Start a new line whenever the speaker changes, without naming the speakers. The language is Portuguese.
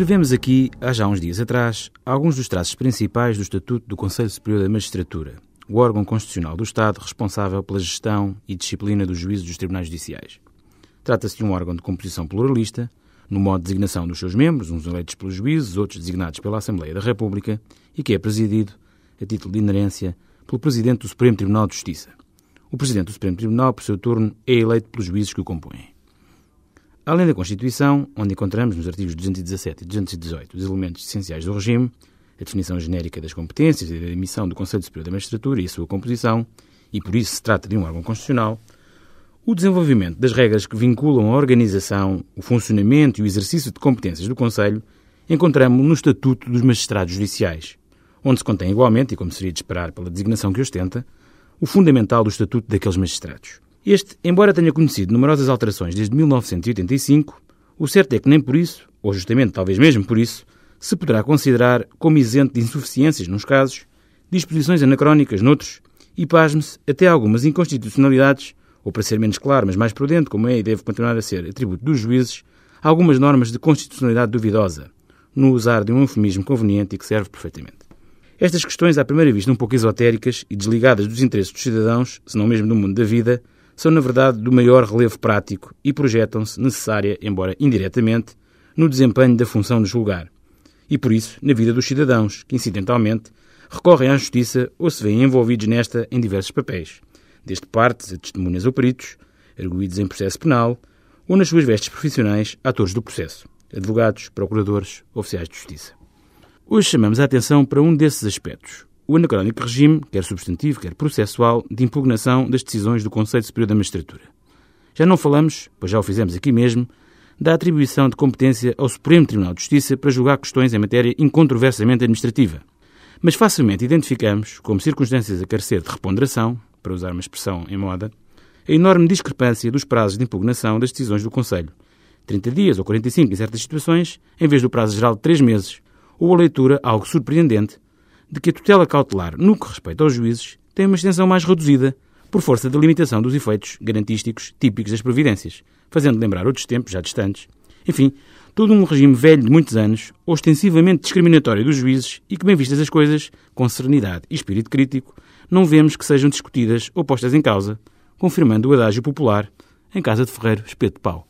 Descrevemos aqui, há já uns dias atrás, alguns dos traços principais do Estatuto do Conselho Superior da Magistratura, o órgão constitucional do Estado responsável pela gestão e disciplina dos juízes dos tribunais judiciais. Trata-se de um órgão de composição pluralista, no modo de designação dos seus membros, uns eleitos pelos juízes, outros designados pela Assembleia da República, e que é presidido, a título de inerência, pelo Presidente do Supremo Tribunal de Justiça. O Presidente do Supremo Tribunal, por seu turno, é eleito pelos juízes que o compõem. Além da Constituição, onde encontramos nos artigos 217 e 218 os elementos essenciais do regime, a definição genérica das competências e da emissão do Conselho Superior da Magistratura e a sua composição, e por isso se trata de um órgão constitucional, o desenvolvimento das regras que vinculam a organização, o funcionamento e o exercício de competências do Conselho encontramos no Estatuto dos Magistrados Judiciais, onde se contém igualmente, e como seria de esperar pela designação que ostenta, o fundamental do Estatuto daqueles magistrados. Este, embora tenha conhecido numerosas alterações desde 1985, o certo é que nem por isso, ou justamente talvez mesmo por isso, se poderá considerar como isento de insuficiências nos casos, disposições anacrónicas noutros e, pasme-se, até algumas inconstitucionalidades, ou para ser menos claro, mas mais prudente, como é e deve continuar a ser atributo dos juízes, algumas normas de constitucionalidade duvidosa, no usar de um eufemismo conveniente e que serve perfeitamente. Estas questões, à primeira vista um pouco esotéricas e desligadas dos interesses dos cidadãos, se não mesmo do mundo da vida, são, na verdade, do maior relevo prático e projetam-se necessária, embora indiretamente, no desempenho da função de julgar. E por isso, na vida dos cidadãos, que incidentalmente recorrem à justiça ou se veem envolvidos nesta em diversos papéis, desde partes a testemunhas ou peritos, arguídos em processo penal, ou nas suas vestes profissionais, atores do processo, advogados, procuradores, oficiais de justiça. Hoje chamamos a atenção para um desses aspectos, o anacrónico regime, quer substantivo, quer processual, de impugnação das decisões do Conselho Superior da Magistratura. Já não falamos, pois já o fizemos aqui mesmo, da atribuição de competência ao Supremo Tribunal de Justiça para julgar questões em matéria incontroversamente administrativa. Mas facilmente identificamos, como circunstâncias a carecer de reponderação, para usar uma expressão em moda, a enorme discrepância dos prazos de impugnação das decisões do Conselho. 30 dias ou 45 em certas situações, em vez do prazo geral de 3 meses, ou a leitura, algo surpreendente, de que a tutela cautelar, no que respeita aos juízes, tem uma extensão mais reduzida, por força da limitação dos efeitos garantísticos típicos das providências, fazendo lembrar outros tempos já distantes. Enfim, todo um regime velho de muitos anos, ostensivamente discriminatório dos juízes e que, bem vistas as coisas, com serenidade e espírito crítico, não vemos que sejam discutidas ou postas em causa, confirmando o adágio popular em casa de ferreiro espeto de pau.